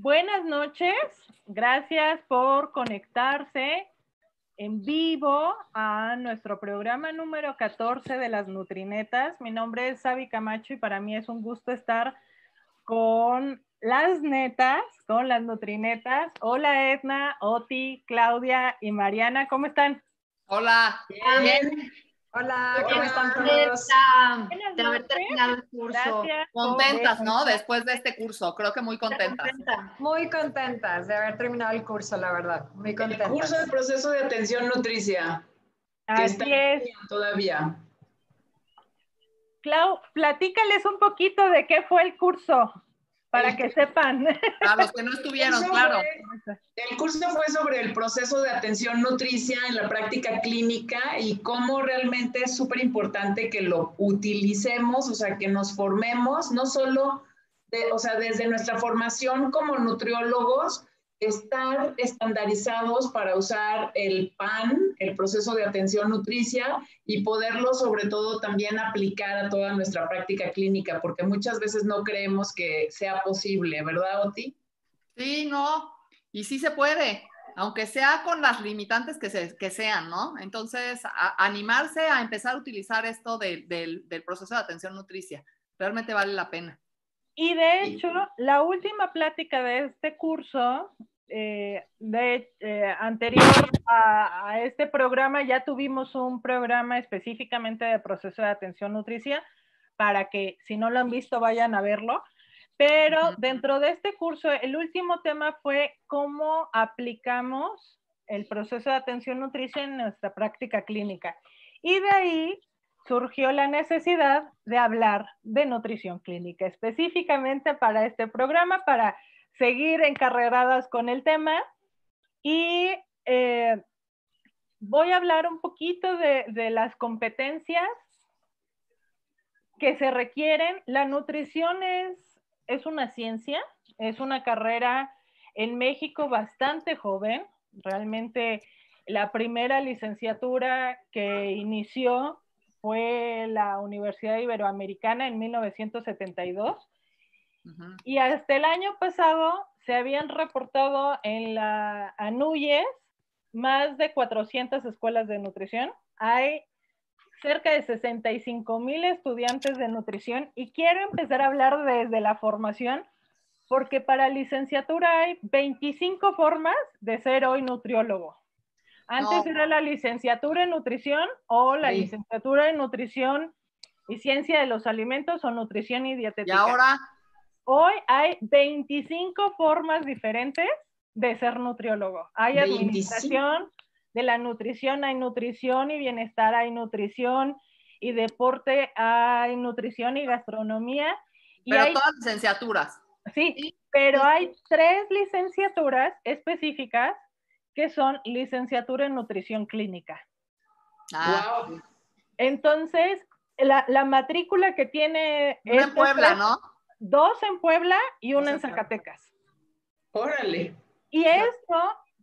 Buenas noches, gracias por conectarse en vivo a nuestro programa número 14 de las Nutrinetas. Mi nombre es Sabi Camacho y para mí es un gusto estar con las netas, con las Nutrinetas. Hola Edna, Oti, Claudia y Mariana, ¿cómo están? Hola. Bien. Hola, ¿cómo están todos? De haber terminado el curso. contentas, ¿no? Después de este curso, creo que muy contentas. Muy contentas de haber terminado el curso, la verdad. Muy contentas. El curso del proceso de atención nutricia. Así está es. Todavía. Clau, platícales un poquito de qué fue el curso para que sepan. A los que no estuvieron, claro. el curso fue sobre el proceso de atención nutricia en la práctica clínica y cómo realmente es súper importante que lo utilicemos, o sea, que nos formemos, no solo, de, o sea, desde nuestra formación como nutriólogos, estar estandarizados para usar el PAN, el proceso de atención nutricia, y poderlo sobre todo también aplicar a toda nuestra práctica clínica, porque muchas veces no creemos que sea posible, ¿verdad, Oti? Sí, no, y sí se puede, aunque sea con las limitantes que, se, que sean, ¿no? Entonces, animarse a empezar a utilizar esto del proceso de atención nutricia, realmente vale la pena. Y de hecho, la última plática de este curso, eh, de, eh, anterior a, este programa, ya tuvimos un programa específicamente de proceso de atención nutricia para que si no lo han visto vayan a verlo. Pero dentro de este curso, el último tema fue cómo aplicamos el proceso de atención nutricia en nuestra práctica clínica. Y de ahí surgió la necesidad de hablar de nutrición clínica, específicamente para este programa, para seguir encarreradas con el tema. Y eh, voy a hablar un poquito de, de las competencias que se requieren. La nutrición es, es una ciencia, es una carrera en México bastante joven. Realmente la primera licenciatura que inició fue la Universidad Iberoamericana en 1972. Y hasta el año pasado se habían reportado en la ANUYES más de 400 escuelas de nutrición. Hay cerca de 65 mil estudiantes de nutrición y quiero empezar a hablar desde la formación porque para licenciatura hay 25 formas de ser hoy nutriólogo. Antes era la licenciatura en nutrición o la licenciatura en nutrición y ciencia de los alimentos o nutrición y dietética. Y ahora. Hoy hay 25 formas diferentes de ser nutriólogo. Hay administración de la nutrición, hay nutrición y bienestar, hay nutrición y deporte, hay nutrición y gastronomía. Y pero hay, todas licenciaturas. Sí, pero hay tres licenciaturas específicas que son licenciatura en nutrición clínica. Ah. Entonces, la, matrícula que tiene... Una en Puebla, ¿no? Dos en Puebla y una en Zacatecas. Órale. Y esto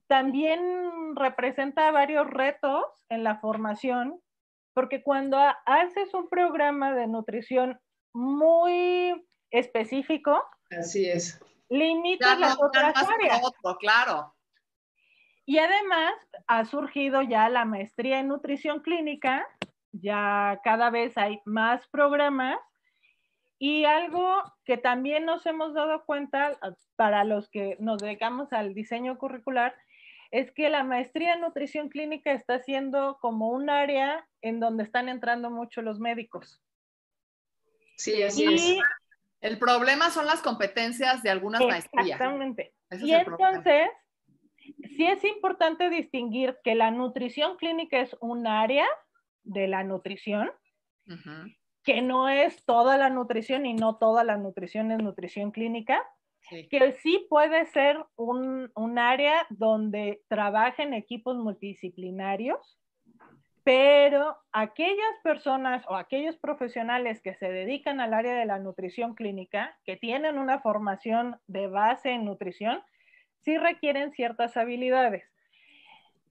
también representa varios retos en la formación, porque cuando haces un programa de nutrición muy específico, así es. Limitas las otras áreas. claro. Y además ha surgido ya la maestría en nutrición clínica, ya cada vez hay más programas y algo que también nos hemos dado cuenta para los que nos dedicamos al diseño curricular es que la maestría en nutrición clínica está siendo como un área en donde están entrando mucho los médicos. Sí, así es. El problema son las competencias de algunas maestrías. Exactamente. y entonces, sí es importante distinguir que la nutrición clínica es un área de la nutrición, que no es toda la nutrición y no toda la nutrición es nutrición clínica, que sí puede ser un, un área donde trabajen equipos multidisciplinarios, pero aquellas personas o aquellos profesionales que se dedican al área de la nutrición clínica, que tienen una formación de base en nutrición, sí requieren ciertas habilidades.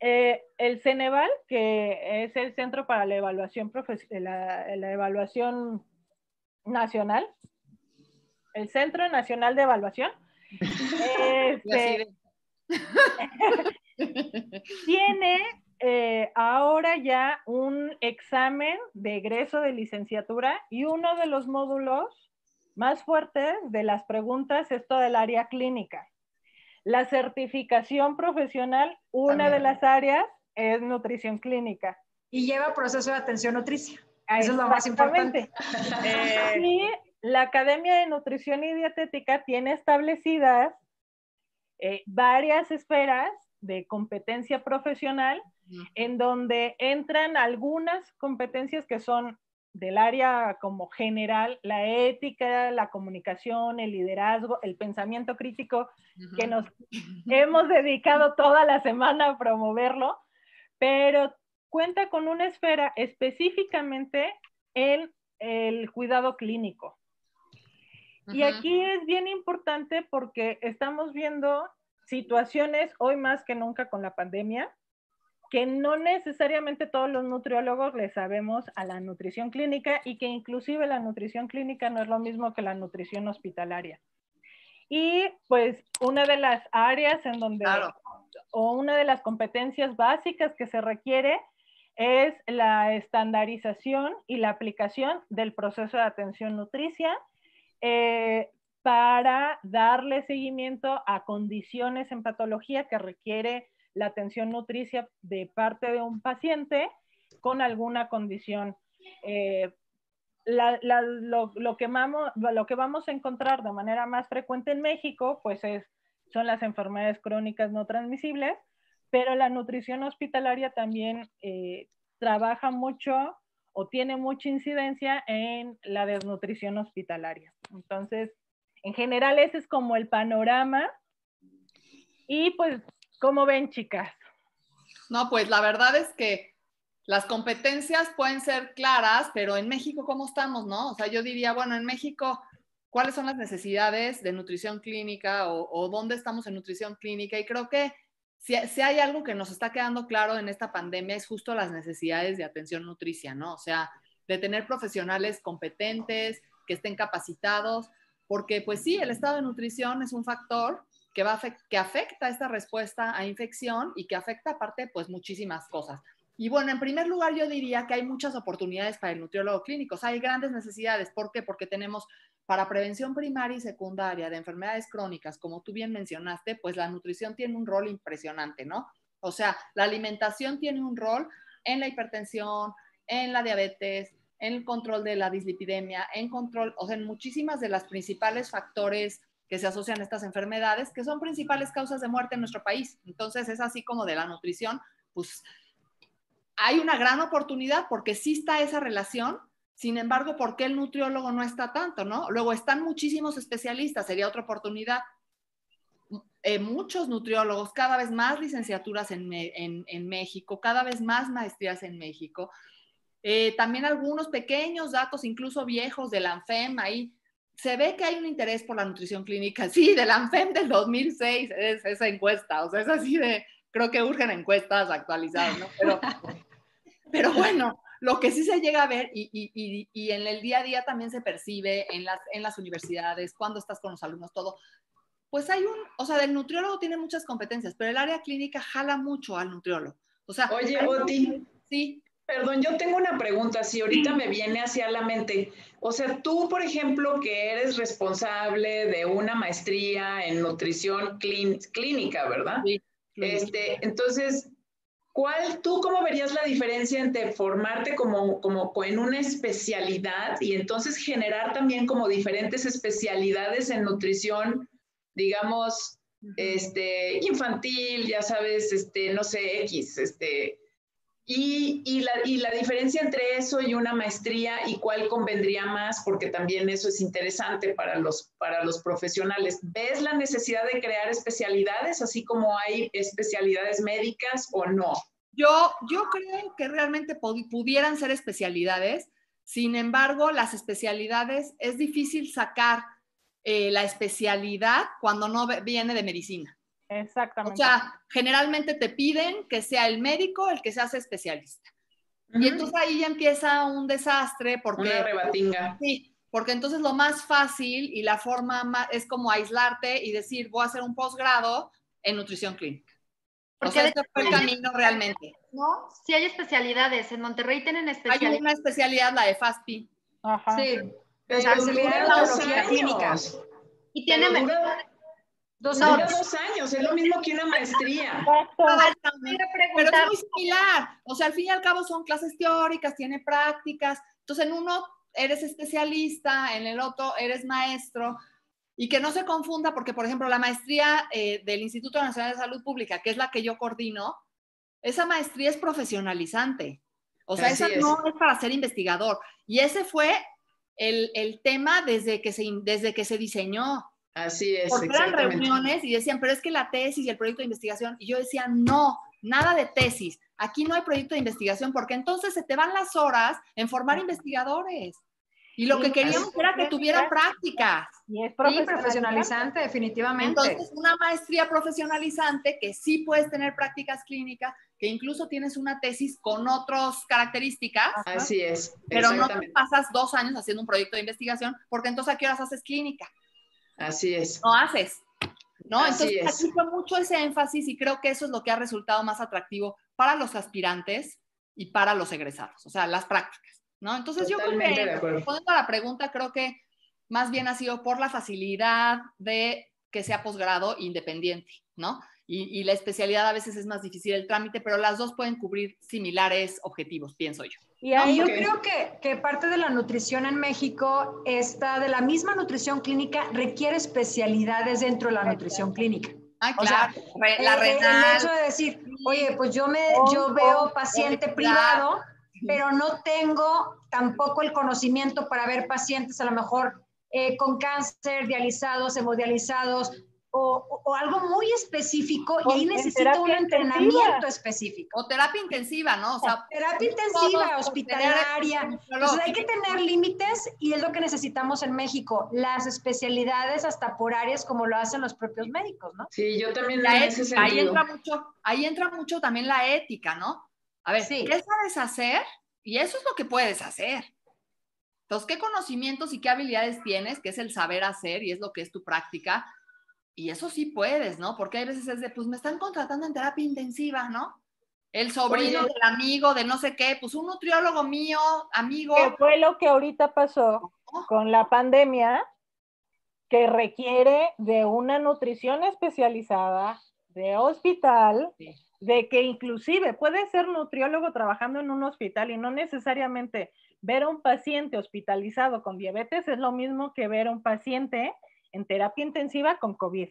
Eh, el Ceneval, que es el Centro para la Evaluación, la, la Evaluación Nacional, el Centro Nacional de Evaluación, Este, tiene eh, ahora ya un examen de egreso de licenciatura y uno de los módulos más fuertes de las preguntas es todo el área clínica. La certificación profesional, una de las áreas es nutrición clínica. Y lleva proceso de atención nutricia. Eso es lo más importante. y la Academia de Nutrición y Dietética tiene establecidas eh, varias esferas de competencia profesional en donde entran algunas competencias que son del área como general, la ética, la comunicación, el liderazgo, el pensamiento crítico, que nos hemos dedicado toda la semana a promoverlo, pero cuenta con una esfera específicamente en el cuidado clínico. Y aquí es bien importante porque estamos viendo situaciones hoy más que nunca con la pandemia, que no necesariamente todos los nutriólogos le sabemos a la nutrición clínica y que inclusive la nutrición clínica no es lo mismo que la nutrición hospitalaria. Y pues una de las áreas en donde, o una de las competencias básicas que se requiere es la estandarización y la aplicación del proceso de atención nutricia eh, para darle seguimiento a condiciones en patología que requiere la atención nutricia de parte de un paciente con alguna condición. Eh, lo, que vamos, lo que vamos a encontrar de manera más frecuente en México, pues es, son las enfermedades crónicas no transmisibles, pero la nutrición hospitalaria también eh, trabaja mucho o tiene mucha incidencia en la desnutrición hospitalaria. Entonces, en general ese es como el panorama. Y pues ¿Cómo ven, chicas? No, pues la verdad es que las competencias pueden ser claras, pero en México, ¿cómo estamos, no? O sea, yo diría, bueno, en México, ¿cuáles son las necesidades de nutrición clínica o, dónde estamos en nutrición clínica? Y creo que si, si, hay algo que nos está quedando claro en esta pandemia es justo las necesidades de atención nutricia, ¿no? O sea, de tener profesionales competentes, que estén capacitados, porque pues sí, el estado de nutrición es un factor que, va afecta esta respuesta a infección y que afecta aparte pues muchísimas cosas. Y bueno, en primer lugar yo diría que hay muchas oportunidades para el nutriólogo clínico, hay grandes necesidades. ¿Por qué? Porque tenemos para prevención primaria y secundaria de enfermedades crónicas, como tú bien mencionaste, pues la nutrición tiene un rol impresionante, ¿no? O sea, la alimentación tiene un rol en la hipertensión, en la diabetes, en el control de la dislipidemia, en control, o sea, en muchísimas de las principales factores que se asocian a estas enfermedades, que son principales causas de muerte en nuestro país. Entonces, es así como de la nutrición, pues hay una gran oportunidad porque sí está esa relación, sin embargo, ¿por qué el nutriólogo no está tanto, no? Luego están muchísimos especialistas, sería otra oportunidad. Eh, muchos nutriólogos, cada vez más licenciaturas en, en, México, cada vez más maestrías en México. Eh, también algunos pequeños datos, incluso viejos de la ANFEM, ahí se ve que hay un interés por la nutrición clínica. Sí, del ANFEM del 2006 es esa encuesta, o sea, es así de, creo que urgen encuestas actualizadas, ¿no? Pero, pero bueno, lo que sí se llega a ver y, y, y, en el día a día también se percibe en las, en las universidades, cuando estás con los alumnos, todo, pues hay un, o sea, el nutriólogo tiene muchas competencias, pero el área clínica jala mucho al nutriólogo. O sea, Oye, Oti. Sí. Perdón, yo tengo una pregunta, si ahorita me viene hacia la mente. O sea, tú, por ejemplo, que eres responsable de una maestría en nutrición clínica, ¿verdad? Sí. Este, entonces, ¿cuál, tú cómo verías la diferencia entre formarte como, como en una especialidad y entonces generar también como diferentes especialidades en nutrición, digamos, este, infantil, ya sabes, este, no sé, X, este, y, y, la, y, la, diferencia entre eso y una maestría y cuál convendría más, porque también eso es interesante para los, para los profesionales. ¿Ves la necesidad de crear especialidades, así como hay especialidades médicas o no? Yo, yo creo que realmente pudieran ser especialidades, sin embargo, las especialidades es difícil sacar eh, la especialidad cuando no viene de medicina. Exactamente. O sea, generalmente te piden que sea el médico el que se hace especialista. Y entonces ahí ya empieza un desastre porque... Una rebatinga. Sí, porque entonces lo más fácil y la forma más, es como aislarte y decir, voy a hacer un posgrado en nutrición clínica. Porque ese fue el camino realmente. ¿No? Sí hay especialidades. En Monterrey tienen especialidades. Hay una especialidad, la de FASPI. Ajá. Sí. Especialidad de oncología clínica. Y tiene dos años. dos años, es lo mismo que una maestría. Pero es muy similar. O sea, al fin y al cabo son clases teóricas, tiene prácticas. Entonces, en uno eres especialista, en el otro eres maestro. Y que no se confunda, porque, por ejemplo, la maestría eh, del Instituto Nacional de Salud Pública, que es la que yo coordino, esa maestría es profesionalizante. O sea, esa no es para ser investigador. Y ese fue el, el, tema desde que, se, desde que se diseñó. Así es. Porque eran reuniones y decían, pero es que la tesis y el proyecto de investigación. Y yo decía, no, nada de tesis. Aquí no hay proyecto de investigación porque entonces se te van las horas en formar investigadores. Y lo que queríamos era que tuvieran práctica. Y es profesionalizante, definitivamente. Entonces, una maestría profesionalizante que sí puedes tener prácticas clínicas, que incluso tienes una tesis con otras características. Así es. Pero no te pasas dos años haciendo un proyecto de investigación, porque entonces a qué horas haces clínica. Así es. No haces. ¿No? entonces, aquí mucho ese énfasis y creo que eso es lo que ha resultado más atractivo para los aspirantes y para los egresados, o sea, las prácticas. ¿no? Entonces yo creo que, respondiendo a la pregunta, creo que más bien ha sido por la facilidad de que sea posgrado independiente, ¿no? Y, la especialidad a veces es más difícil el trámite, pero las dos pueden cubrir similares objetivos, pienso yo. Y ahí yo creo que, que, parte de la nutrición en México está de la misma nutrición clínica requiere especialidades dentro de la nutrición clínica. Ah, claro. la renal. El hecho de decir, oye, pues yo me yo veo paciente privado pero no tengo tampoco el conocimiento para ver pacientes a lo mejor eh, con cáncer, dializados, hemodializados, o, o, algo muy específico y ahí necesito un entrenamiento específico. O terapia intensiva, ¿no? O sea, terapia intensiva, hospitalaria. Entonces hay que tener límites y es lo que necesitamos en México, las especialidades hasta por áreas como lo hacen los propios médicos, ¿no? Sí, yo también la ese ahí entra mucho, ahí entra mucho también la ética, ¿no? A ver, ¿qué sabes hacer? Y eso es lo que puedes hacer. Entonces, ¿qué conocimientos y qué habilidades tienes? Que es el saber hacer y es lo que es tu práctica. Y eso sí puedes, ¿no? Porque hay veces es de, pues me están contratando en terapia intensiva, ¿no? El sobrino del amigo de no sé qué, pues un nutriólogo mío, amigo. ¿Qué fue lo que ahorita pasó con la pandemia? Que requiere de una nutrición especializada, de hospital, de que inclusive puede ser nutriólogo trabajando en un hospital y no necesariamente ver a un paciente hospitalizado con diabetes es lo mismo que ver a un paciente en terapia intensiva con COVID.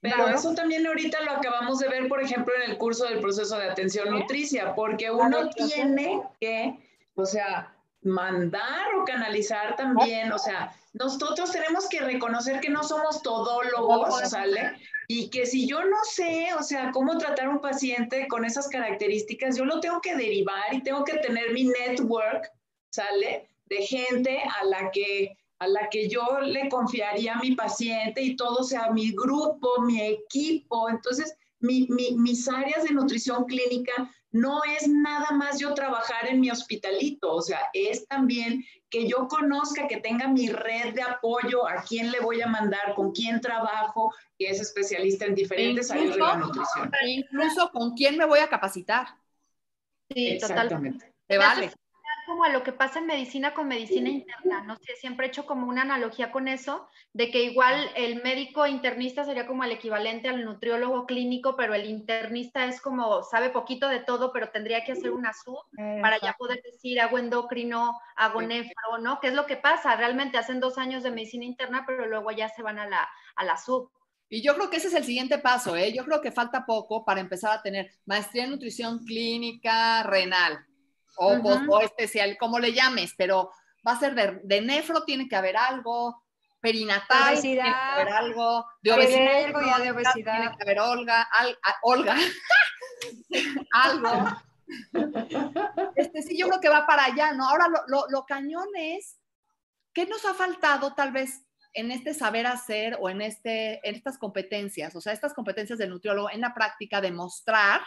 Pero eso también ahorita lo acabamos de ver, por ejemplo, en el curso del proceso de atención nutricia, porque uno tiene que, o sea, mandar o canalizar también, o sea, nosotros tenemos que reconocer que no somos todólogos, ¿sale? Y que si yo no sé, o sea, cómo tratar a un paciente con esas características, yo lo tengo que derivar y tengo que tener mi network, ¿sale? De gente a la que a la que yo le confiaría a mi paciente y todo sea mi grupo, mi equipo. Entonces, mis áreas de nutrición clínica no es nada más yo trabajar en mi hospitalito, o sea, es también que yo conozca, que tenga mi red de apoyo, a quién le voy a mandar, con quién trabajo, que es especialista en diferentes áreas de la nutrición. Incluso con quién me voy a capacitar. Sí, Exactamente. Te vale como a lo que pasa en medicina con medicina interna, no sé, siempre he hecho como una analogía con eso, de que igual el médico internista sería como el equivalente al nutriólogo clínico, pero el internista es como, sabe poquito de todo, pero tendría que hacer una sub para ya poder decir hago endocrino, hago nefro, ¿no? ¿Qué es lo que pasa? Realmente hacen dos años de medicina interna, pero luego ya se van a la, a la sub. Y yo creo que ese es el siguiente paso, ¿eh? Yo creo que falta poco para empezar a tener maestría en nutrición clínica renal o, especial, como le llames, pero va a ser de, nefro, tiene que haber algo, perinatal, tiene que haber algo, de obesidad, algo de obesidad. tiene que haber Olga, Olga, algo. Este, sí, yo creo que va para allá, ¿no? Ahora, lo, lo, lo cañón es, ¿qué nos ha faltado tal vez en este saber hacer o en, este, en estas competencias, o sea, estas competencias del nutriólogo en la práctica, demostrar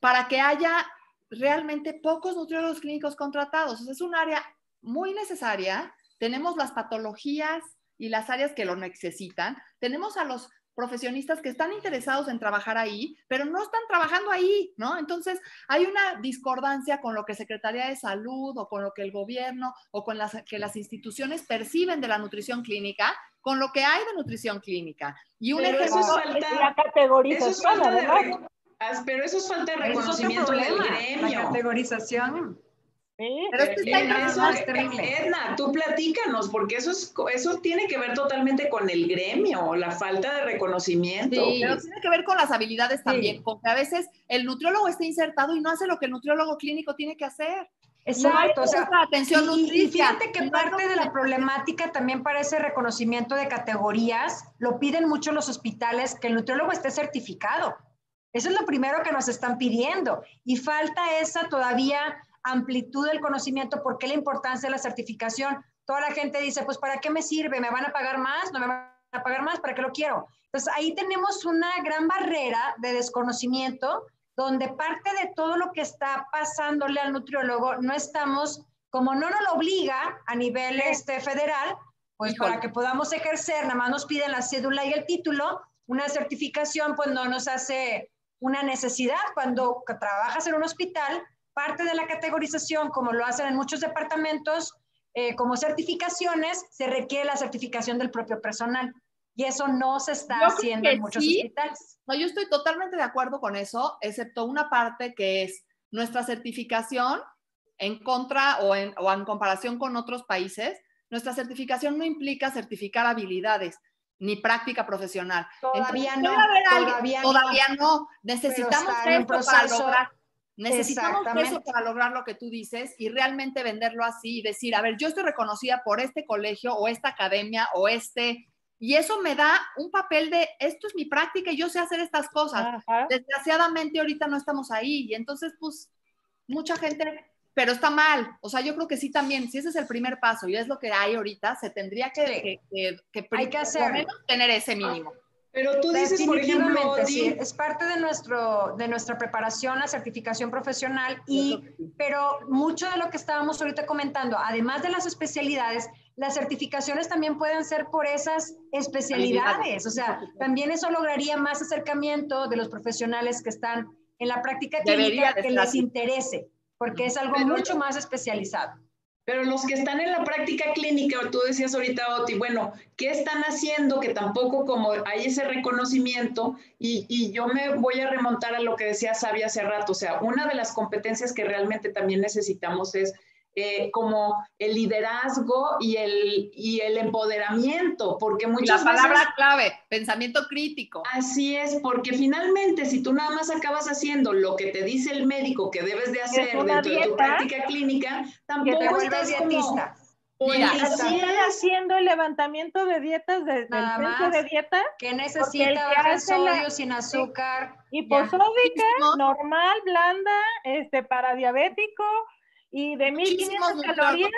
para que haya realmente pocos nutriólogos clínicos contratados. es un área muy necesaria tenemos las patologías y las áreas que lo necesitan, tenemos a los profesionistas que están interesados en trabajar ahí, pero no están trabajando ahí, ¿no? Entonces, hay una discordancia con lo que Secretaría de Salud o con lo que el gobierno o con las que las instituciones perciben de la nutrición clínica con lo que hay de nutrición clínica. Y un ejemplo es la categorización, pero eso es falta de reconocimiento del gremio. La categorización. Pero es que está eso, terrible. Edna, tú platícanos, porque eso, es, eso tiene que ver totalmente con el gremio, la falta de reconocimiento. Sí, pero tiene que ver con las habilidades también, porque a veces el nutriólogo está insertado y no hace lo que el nutriólogo clínico tiene que hacer. Exacto, o sea, atención y, y, fíjate que parte de la problemática también para ese reconocimiento de categorías, lo piden mucho los hospitales, que el nutriólogo esté certificado. Eso es lo primero que nos están pidiendo. Y falta esa todavía amplitud del conocimiento, ¿por qué la importancia de la certificación? Toda la gente dice, pues ¿para qué me sirve? ¿Me van a pagar más? ¿No me van a pagar más? ¿Para qué lo quiero? Entonces ahí tenemos una gran barrera de desconocimiento donde parte de todo lo que está pasándole al nutriólogo no estamos, como no nos lo obliga a nivel este, federal, pues para que podamos ejercer, nada más nos piden la cédula y el título, una certificación pues no nos hace una necesidad. Cuando trabajas en un hospital, parte de la categorización, como lo hacen en muchos departamentos, eh, como certificaciones, se requiere la certificación del propio personal. Y eso no se está haciendo en muchos hospitales. No, yo estoy totalmente de acuerdo con eso, excepto una parte que es nuestra certificación en contra o en, o en comparación con otros países. Nuestra certificación no implica certificar habilidades ni práctica profesional. Todavía no. Todavía, no. todavía no. Necesitamos esto para lograr Necesitamos eso para lograr lo que tú dices y realmente venderlo así y decir, a ver, yo estoy reconocida por este colegio o esta academia o este, y eso me da un papel de, esto es mi práctica y yo sé hacer estas cosas. Desgraciadamente ahorita no estamos ahí y entonces pues mucha gente, pero está mal. O sea, yo creo que sí también, si ese es el primer paso y es lo que hay ahorita, se tendría que, que, que, hay que hacer. tener ese mínimo. Pero tú dices, por ejemplo, sí, es parte de, nuestro, de nuestra preparación, la certificación profesional, y, pero mucho de lo que estábamos ahorita comentando, además de las especialidades, las certificaciones también pueden ser por esas especialidades. O sea, también eso lograría más acercamiento de los profesionales que están en la práctica clínica que les interese, porque es algo mucho más especializado. Pero los que están en la práctica clínica, tú decías ahorita, Oti, bueno, ¿qué están haciendo? Que tampoco como hay ese reconocimiento y, y, yo me voy a remontar a lo que decía Sabia hace rato, o sea, una de las competencias que realmente también necesitamos es eh, como el liderazgo y el, y el empoderamiento, porque muchas La palabra clave, pensamiento crítico. Así es, porque finalmente si tú nada más acabas haciendo lo que te dice el médico que debes de hacer dentro de tu práctica clínica, tampoco estás dietista. Como... Mira, haciendo el levantamiento de dietas de, del centro de dieta. que necesita bajar sodio sin azúcar. Hiposódica, normal, blanda, este, para diabético, y de 1500 calorías,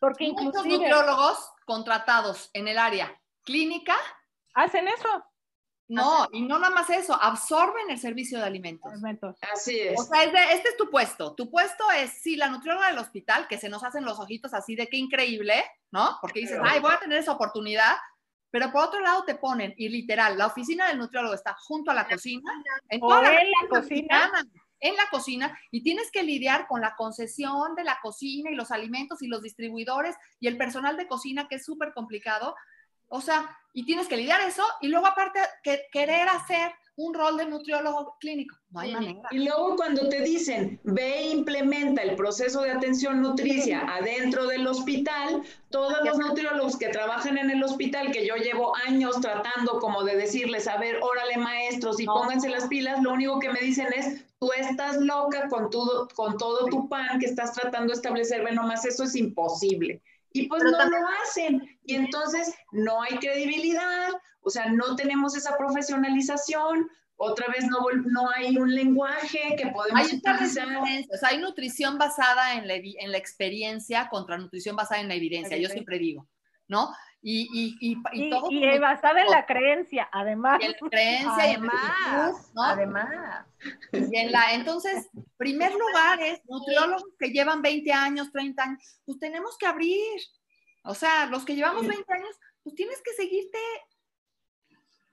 porque muchos nutriólogos contratados en el área clínica hacen eso. No, y no nada más eso, absorben el servicio de alimentos. Así es. O sea, este es tu puesto. Tu puesto es, sí, la nutrióloga del hospital, que se nos hacen los ojitos así de qué increíble, ¿no? Porque dices, ay, voy a tener esa oportunidad, pero por otro lado te ponen, y literal, la oficina del nutriólogo está junto a la cocina, en toda la, cocina en la cocina y tienes que lidiar con la concesión de la cocina y los alimentos y los distribuidores y el personal de cocina, que es súper complicado. O sea, y tienes que lidiar eso y luego aparte que, querer hacer un rol de nutriólogo clínico. No hay manera. Y luego cuando te dicen, ve e implementa el proceso de atención nutricia adentro del hospital, todos los nutriólogos que trabajan en el hospital, que yo llevo años tratando como de decirles, a ver, órale maestros y pónganse las pilas, lo único que me dicen es, tú estás loca con todo, con todo tu pan que estás tratando de establecer, bueno, más eso es imposible. Y pues no lo hacen. Y entonces no hay credibilidad, o sea, no tenemos esa profesionalización, otra vez no, no hay un lenguaje que podemos hay utilizar. O sea, hay nutrición basada en la, en la experiencia contra nutrición basada en la evidencia, yo siempre digo, ¿no? Y, y, y, y, todo y basada en la creencia, además. En la creencia además, ¿no? además. Y en la, entonces, primer lugar es nutriólogos que llevan 20 años, 30 años, pues tenemos que abrir, O sea, los que llevamos 20 años, pues tienes que seguirte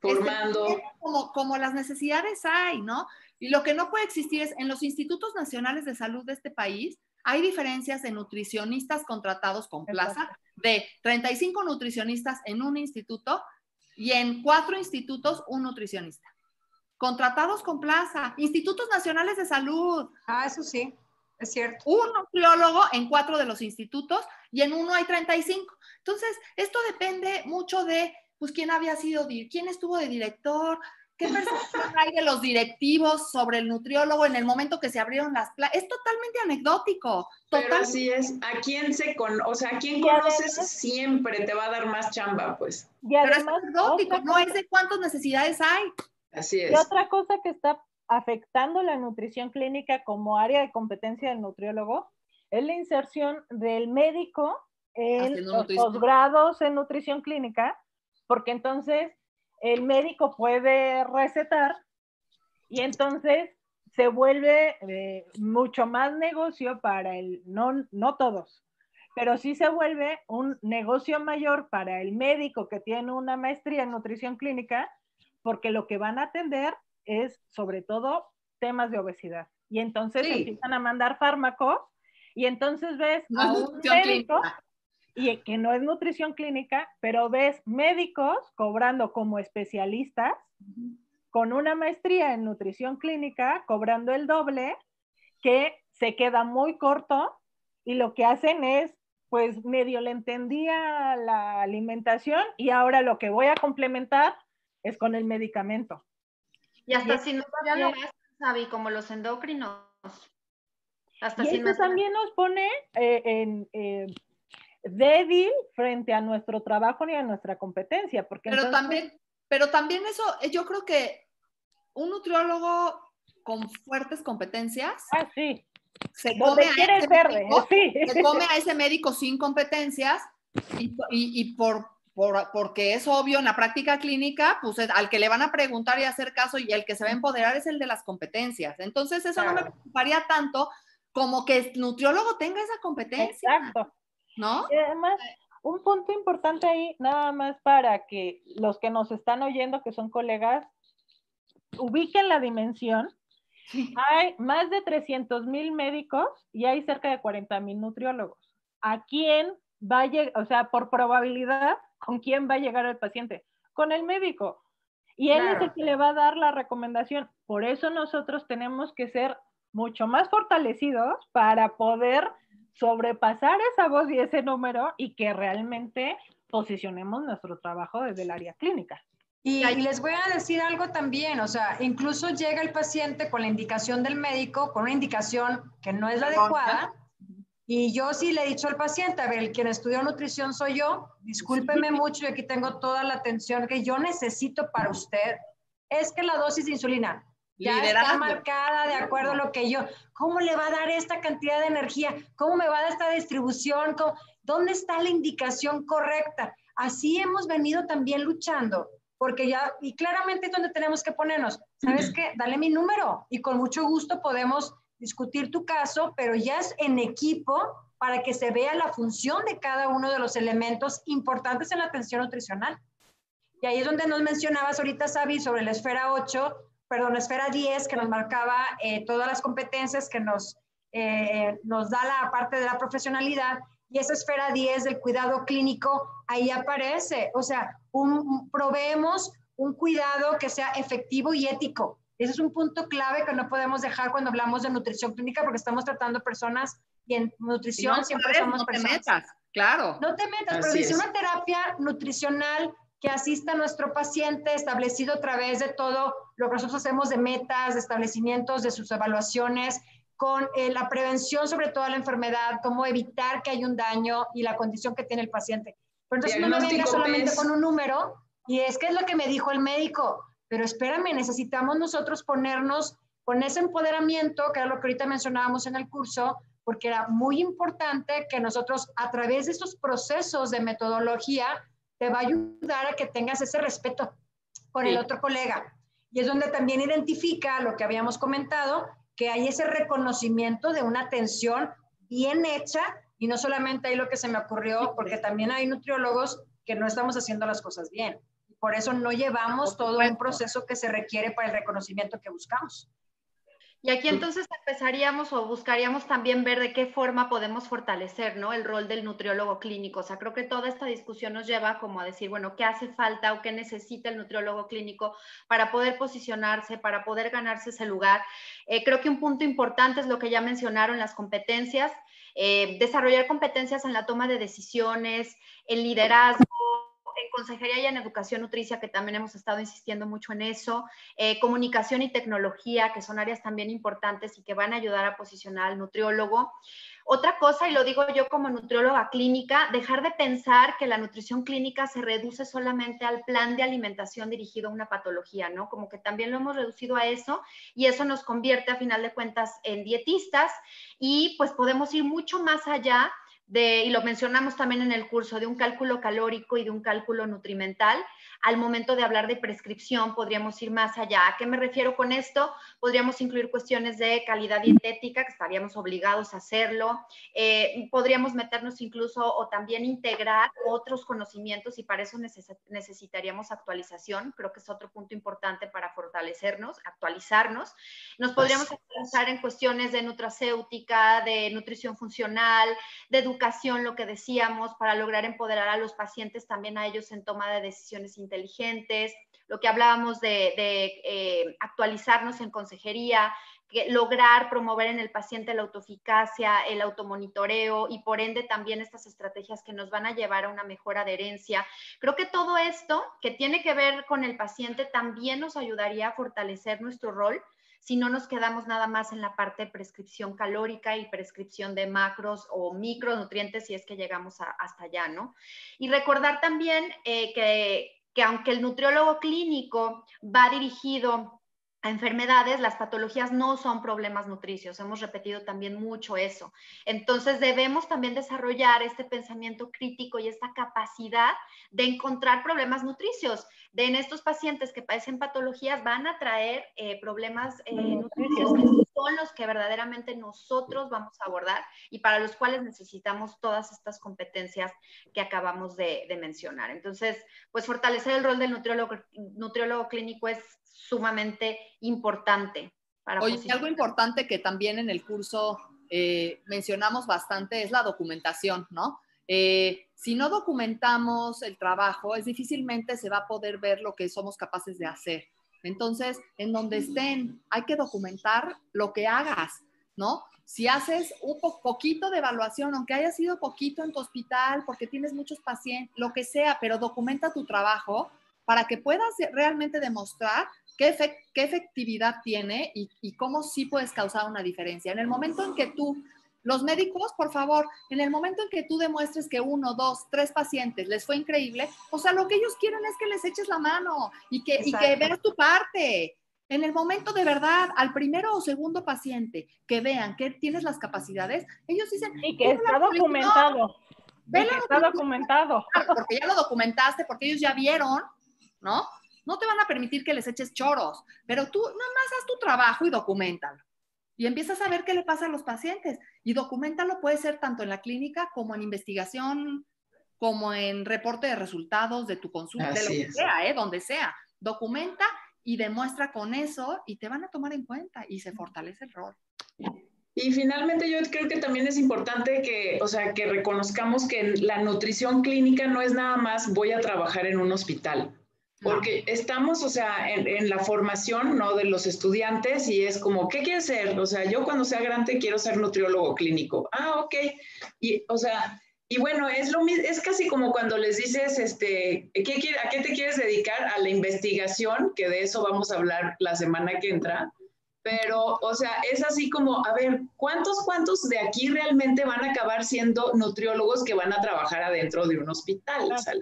este, formando. como, como las necesidades hay, ¿no? Y lo que no puede existir es, en los institutos nacionales de salud de este país, hay diferencias de nutricionistas contratados con plaza, de 35 nutricionistas en un instituto y en cuatro institutos un nutricionista. Contratados con plaza, institutos nacionales de salud. Ah, eso sí, es cierto. Un nutriólogo en cuatro de los institutos y en uno hay 35. Entonces, esto depende mucho de, pues, quién había sido, quién estuvo de director, ¿Qué percepción hay de los directivos sobre el nutriólogo en el momento que se abrieron las plazas? Es totalmente anecdótico. Pero así es, a quién se con, o sea, a quién conoces siempre te va a dar más chamba, pues. Pero es anecdótico, no es de cuántas necesidades hay. Así es. Y otra cosa que está afectando la nutrición clínica como área de competencia del nutriólogo es la inserción del médico en los posgrados en nutrición clínica, porque entonces el médico puede recetar y entonces se vuelve eh, mucho más negocio para el, no, no todos, pero sí se vuelve un negocio mayor para el médico que tiene una maestría en nutrición clínica, porque lo que van a atender es sobre todo temas de obesidad. Y entonces empiezan a mandar fármacos y entonces ves a un médico y que no es nutrición clínica, pero ves médicos cobrando como especialistas con una maestría en nutrición clínica, cobrando el doble, que se queda muy corto y lo que hacen es, pues medio le entendía la alimentación y ahora lo que voy a complementar es con el medicamento. Y hasta si no ya lo ves, como los endocrinos. Hasta y eso también nos pone eh, en... Eh, débil frente a nuestro trabajo ni a nuestra competencia. Porque pero, también, pero también eso, eh, yo creo que un nutriólogo con fuertes competencias ah, sí. se, come a ese médico, se come a ese médico sin competencias y, y, por, por, porque es obvio en la práctica clínica, pues al que le van a preguntar y hacer caso y el que se va a empoderar es el de las competencias. Entonces eso no me preocuparía tanto como que el nutriólogo tenga esa competencia. Exacto. ¿No? Y además, un punto importante ahí, nada más para que los que nos están oyendo, que son colegas, ubiquen la dimensión. Hay más de 300 mil médicos y hay cerca de 40 mil nutriólogos. ¿A quién va a llegar, o sea, por probabilidad, con quién va a llegar el paciente? Con el médico. Y él es el que le va a dar la recomendación. Por eso nosotros tenemos que ser mucho más fortalecidos para poder sobrepasar esa voz y ese número y que realmente posicionemos nuestro trabajo desde el área clínica. Y, les voy a decir algo también, o sea, incluso llega el paciente con la indicación del médico, con una indicación que no es la adecuada, y yo sí le he dicho al paciente, a ver, el quien estudió nutrición soy yo, discúlpeme mucho, y aquí tengo toda la atención que yo necesito para usted, es que la dosis de insulina, ya está marcada de acuerdo a lo que yo, ¿cómo le va a dar esta cantidad de energía? ¿Cómo me va a dar esta distribución? ¿Dónde está la indicación correcta? Así hemos venido también luchando, porque ya, y claramente es donde tenemos que ponernos, ¿sabes qué? Dale mi número y con mucho gusto podemos discutir tu caso, pero ya es en equipo para que se vea la función de cada uno de los elementos importantes en la atención nutricional. Y ahí es donde nos mencionabas ahorita, Sabi, sobre la esfera 8, perdón, esfera 10, que nos marcaba eh, todas las competencias que nos, eh, nos da la parte de la profesionalidad, y esa esfera 10 del cuidado clínico, ahí aparece. O sea, un, proveemos un cuidado que sea efectivo y ético. Ese es un punto clave que no podemos dejar cuando hablamos de nutrición clínica, porque estamos tratando personas y en nutrición siempre somos no personas. Te metas, claro. No te metas, pero dice una terapia nutricional que asista a nuestro paciente establecido a través de todo lo que nosotros hacemos de metas, de establecimientos, de sus evaluaciones, con eh, la prevención sobre toda la enfermedad, cómo evitar que haya un daño y la condición que tiene el paciente. Pero entonces no me venga solamente con un número y es que es lo que me dijo el médico, pero espérame, necesitamos nosotros ponernos con ese empoderamiento, que era lo que ahorita mencionábamos en el curso, porque era muy importante que nosotros a través de estos procesos de metodología te va a ayudar a que tengas ese respeto por el otro colega. Y es donde también identifica lo que habíamos comentado, que hay ese reconocimiento de una atención bien hecha Y no solamente ahí lo que se me ocurrió, porque también hay nutriólogos que no estamos haciendo las cosas bien. Por eso no llevamos todo un proceso que se requiere para el reconocimiento que buscamos. Y aquí entonces empezaríamos o buscaríamos también ver de qué forma podemos fortalecer ¿no? el rol del nutriólogo clínico. O sea, creo que toda esta discusión nos lleva como a decir, bueno, ¿qué hace falta o qué necesita el nutriólogo clínico para poder posicionarse, para poder ganarse ese lugar? Eh, creo que un punto importante es lo que ya mencionaron, las competencias. Eh, desarrollar competencias en la toma de decisiones, el liderazgo, consejería y en educación nutricia, que también hemos estado insistiendo mucho en eso, eh, comunicación y tecnología, que son áreas también importantes y que van a ayudar a posicionar al nutriólogo. Otra cosa, y lo digo yo como nutrióloga clínica, dejar de pensar que la nutrición clínica se reduce solamente al plan de alimentación dirigido a una patología, ¿no? Como que también lo hemos reducido a eso y eso nos convierte a final de cuentas en dietistas y pues podemos ir mucho más allá y lo mencionamos también en el curso, de un cálculo calórico y de un cálculo nutrimental. Al momento de hablar de prescripción, podríamos ir más allá. ¿A qué me refiero con esto? Podríamos incluir cuestiones de calidad dietética, que estaríamos obligados a hacerlo. Eh, podríamos meternos incluso o también integrar otros conocimientos y para eso necesitaríamos actualización. Creo que es otro punto importante para fortalecernos, actualizarnos. Nos podríamos actualizar en cuestiones de nutracéutica, de nutrición funcional, de educación lo que decíamos, para lograr empoderar a los pacientes también a ellos en toma de decisiones inteligentes, lo que hablábamos de, eh, actualizarnos en consejería, lograr promover en el paciente la autoeficacia, el automonitoreo y por ende también estas estrategias que nos van a llevar a una mejor adherencia. Creo que todo esto que tiene que ver con el paciente también nos ayudaría a fortalecer nuestro rol si no nos quedamos nada más en la parte de prescripción calórica y prescripción de macros o micronutrientes si es que llegamos hasta allá, ¿no? Y recordar también eh, que, que aunque el nutriólogo clínico va dirigido a enfermedades, las patologías no son problemas nutricios. Hemos repetido también mucho eso. Entonces debemos también desarrollar este pensamiento crítico y esta capacidad de encontrar problemas nutricios. De en estos pacientes que padecen patologías van a traer eh, problemas eh, nutricios son los que verdaderamente nosotros vamos a abordar y para los cuales necesitamos todas estas competencias que acabamos de, de mencionar. Entonces, pues fortalecer el rol del nutriólogo, nutriólogo clínico es sumamente importante. Para Oye, algo importante que también en el curso eh, mencionamos bastante es la documentación, ¿no? Eh, si no documentamos el trabajo, es difícilmente se va a poder ver lo que somos capaces de hacer. Entonces, en donde estén, hay que documentar lo que hagas, ¿no? Si haces un poquito de evaluación, aunque haya sido poquito en tu hospital, porque tienes muchos pacientes, lo que sea, pero documenta tu trabajo para que puedas realmente demostrar qué, efectividad tiene y, y, cómo sí puedes causar una diferencia. En el momento en que tú, los médicos, por favor, en el momento en que tú demuestres que uno, dos, tres pacientes les fue increíble, o sea, lo que ellos quieren es que les eches la mano y que, y que veas tu parte. En el momento de verdad, al primero o segundo paciente que vean que tienes las capacidades, ellos dicen... Y que está documentado. está documentado. Porque ya lo documentaste, porque ellos ya vieron, ¿no? no te van a permitir que les eches choros, pero tú nada más haz tu trabajo y documentalo. Y empiezas a ver qué le pasa a los pacientes. Y documentalo puede ser tanto en la clínica como en investigación, como en reporte de resultados de tu consulta, de lo que sea, ¿eh? donde sea. Documenta y demuestra con eso y te van a tomar en cuenta y se fortalece el rol. Y finalmente yo creo que también es importante que, o sea, que reconozcamos que la nutrición clínica no es nada más voy a trabajar en un hospital. Porque estamos, o sea, en, la formación, ¿no? De los estudiantes y es como, ¿qué quieres ser? O sea, yo cuando sea grande quiero ser nutriólogo clínico. Ah, ok. Y, o sea, y bueno, es lo mismo, es casi como cuando les dices, este, ¿qué, ¿a qué te quieres dedicar? A la investigación, que de eso vamos a hablar la semana que entra. Pero, o sea, es así como, a ver, ¿cuántos, cuántos de aquí realmente van a acabar siendo nutriólogos que van a trabajar adentro de un hospital? O sea,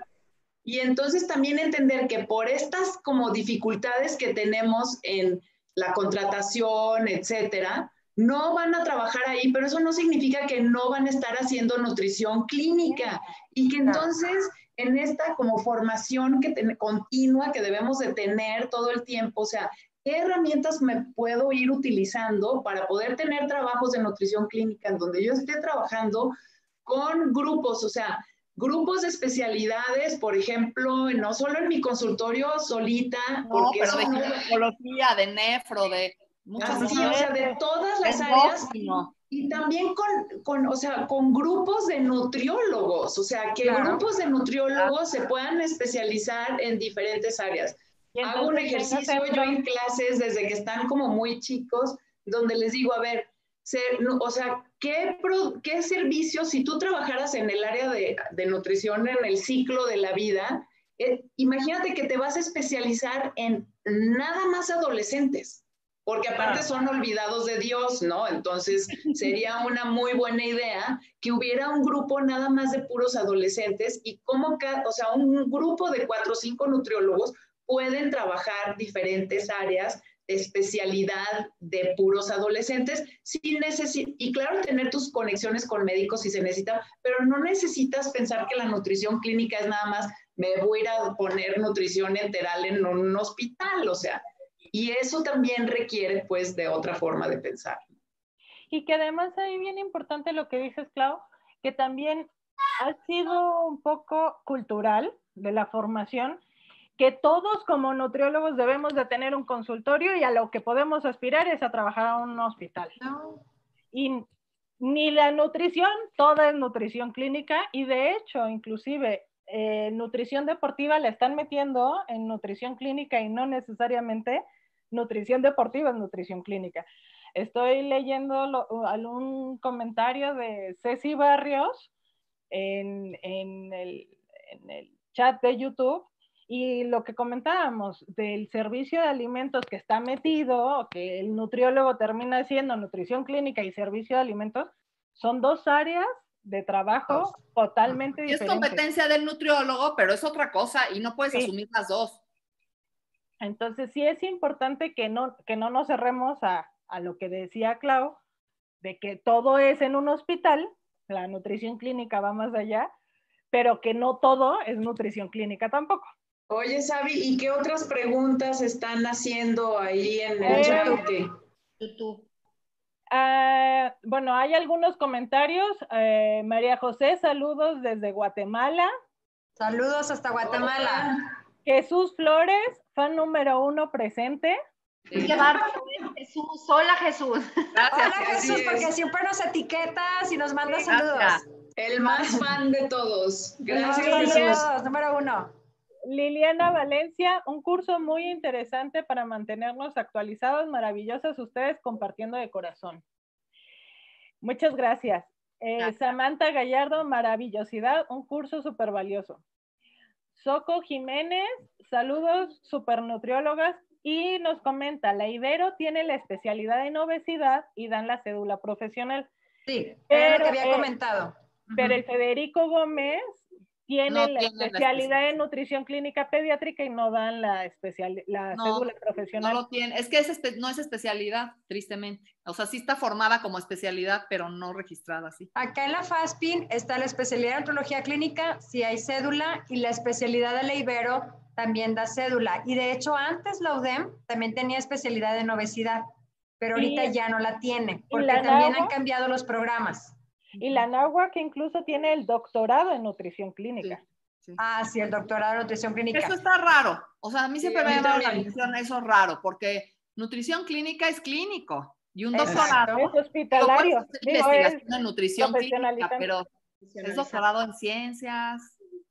y entonces también entender que por estas como dificultades que tenemos en la contratación, etcétera, no van a trabajar ahí, pero eso no significa que no van a estar haciendo nutrición clínica. Y que entonces en esta como formación que continua que debemos de tener todo el tiempo, o sea, ¿qué herramientas me puedo ir utilizando para poder tener trabajos de nutrición clínica en donde yo esté trabajando con grupos, o sea, grupos de especialidades, por ejemplo, no solo en mi consultorio solita, No, porque pero eso de no- ginecología, de nefro, de muchas así, o sea, de todas las áreas Endócrino. y también con, con, o sea, con grupos de nutriólogos, o sea, que Claro. grupos de nutriólogos se puedan especializar en diferentes áreas. Y Hago un entonces, ejercicio yo en clases desde que están como muy chicos, donde les digo, a ver, ser- no, o sea, ¿qué, pro- ¿qué servicios, si tú trabajaras en el área de, de nutrición, en el ciclo de la vida, eh, imagínate que te vas a especializar en nada más adolescentes, porque aparte son olvidados de Dios, ¿no? Entonces sería una muy buena idea que hubiera un grupo nada más de puros adolescentes y como, ca- o sea, un grupo de cuatro o cinco nutriólogos pueden trabajar diferentes áreas especialidad de puros adolescentes sin y claro tener tus conexiones con médicos si se necesita, pero no necesitas pensar que la nutrición clínica es nada más me voy a poner nutrición enteral en un hospital, o sea, y eso también requiere pues de otra forma de pensar. Y que además ahí bien importante lo que dices, Clau, que también ha sido un poco cultural de la formación, que todos como nutriólogos debemos de tener un consultorio y a lo que podemos aspirar es a trabajar a un hospital. Y ni la nutrición, toda es nutrición clínica y de hecho, inclusive, eh, nutrición deportiva la están metiendo en nutrición clínica y no necesariamente nutrición deportiva es nutrición clínica. Estoy leyendo lo- algún comentario de Ceci Barrios en, en el, en el chat de YouTube y lo que comentábamos del servicio de alimentos que está metido, que el nutriólogo termina siendo nutrición clínica y servicio de alimentos, son dos áreas de trabajo totalmente Y es diferentes. competencia del nutriólogo, pero es otra cosa y no puedes Sí. asumir las dos. Entonces sí es importante que no, que no nos cerremos a, a lo que decía Clau, de que todo es en un hospital, la nutrición clínica va más allá, pero que no todo es nutrición clínica tampoco. Oye, Sabi, ¿y qué otras preguntas están haciendo ahí en el Eh, chat? YouTube. Ah, bueno, hay algunos comentarios. Eh, María José, saludos desde Guatemala. Saludos hasta Guatemala. Jesús Flores, fan número uno presente. Qué bárbaro. Jesús. Hola, Jesús. Gracias. Hola Jesús, es. porque siempre nos etiquetas y nos manda Sí, saludos. El más fan de todos. Gracias. Jesús. Saludos, número uno. Liliana Valencia, un curso muy interesante para mantenernos actualizados, maravillosas ustedes compartiendo de corazón. Muchas gracias. Eh, Gracias. Samantha Gallardo, maravillosidad, un curso súper valioso. Soco Jiménez, saludos, super nutriólogas, y nos comenta, la Ibero tiene la especialidad en obesidad y dan la cédula profesional, Sí, Pero, lo que había eh, comentado. pero el Federico Gómez tiene No la tiene la especialidad en nutrición clínica pediátrica y no dan la, especial, la No, cédula No profesional. lo tiene. Es que es espe- no es especialidad, tristemente. O sea, sí está formada como especialidad, pero no registrada así. Acá en la FASPIN está la especialidad en antropología clínica, si hay cédula, y la especialidad de la Ibero también da cédula. Y de hecho, antes la UDEM también tenía especialidad en obesidad, pero Sí. ahorita ya no la tiene, porque la también han cambiado los programas. Y la NAWA que incluso tiene el doctorado en nutrición clínica. Sí. Ah, sí, el doctorado en nutrición clínica. Eso está raro. O sea, a mí Sí, siempre a me ha dado la impresión eso es raro, porque nutrición clínica es clínico y un Exacto. doctorado. Es hospitalario. Digo, es investigación en nutrición clínica, pero es doctorado en ciencias.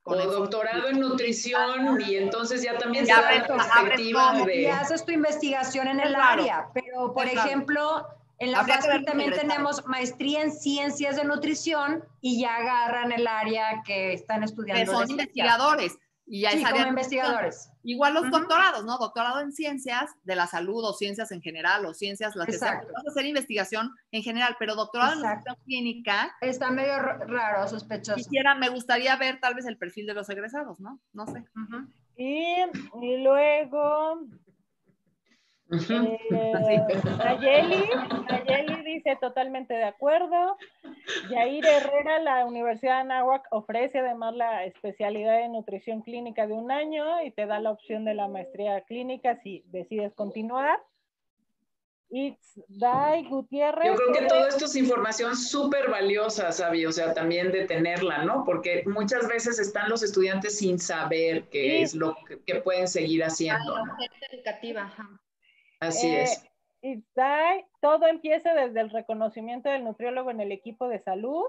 O con eso- doctorado en nutrición y entonces ya también se Ya da la perspectiva todo. y de... haces tu investigación en Es el área, pero por Es raro. ejemplo, en la ver también tenemos maestría en ciencias de nutrición y ya agarran el área que están estudiando. que son investigadores. Y ya Sí, como investigadores. Igual los doctorados, ¿no? Doctorado en ciencias de la salud o ciencias en general o ciencias, las que sea. Exacto. Vas a hacer investigación en general, pero doctorado en nutrición clínica, Está medio raro, sospechoso. quisiera, me gustaría ver tal vez el perfil de los egresados, ¿no? No sé. Y, y luego, eh, Nayeli, Nayeli dice totalmente de acuerdo. Yair Herrera, la Universidad de Anáhuac ofrece además la especialidad de nutrición clínica de un año y te da la opción de la maestría clínica si decides continuar. It's Dai Gutiérrez. Yo creo que todo esto es información súper valiosa, Sabi, o sea, también de tenerla, ¿no? Porque muchas veces están los estudiantes sin saber qué es lo que, pueden seguir haciendo. ¿no? educativa. Así eh, es. It's Dai, todo empieza desde el reconocimiento del nutriólogo en el equipo de salud.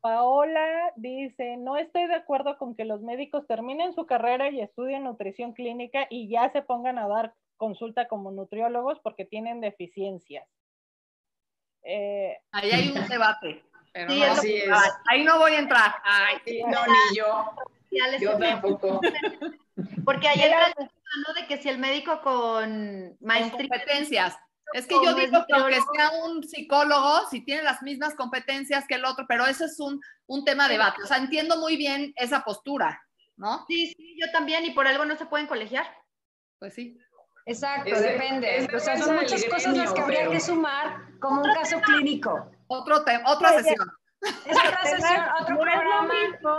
Paola dice, no estoy de acuerdo con que los médicos terminen su carrera y estudien nutrición clínica y ya se pongan a dar consulta como nutriólogos porque tienen deficiencias. Eh, ahí hay un debate. Ahí no voy a entrar. no, ni yo. Yo tampoco. Porque ahí entra el de que si el médico con maestría. competencias. Es que yo digo que aunque sea un psicólogo, si tiene las mismas competencias que el otro, pero eso es un, un tema de debate. O sea, entiendo muy bien esa postura, ¿no? Sí, sí, yo también, y por algo no se pueden colegiar. Pues sí. Exacto, depende. o sea, son muchas cosas las que habría que sumar como un caso clínico. Otro otra sesión. Es otra sesión, otro programa. Es lo, mismo,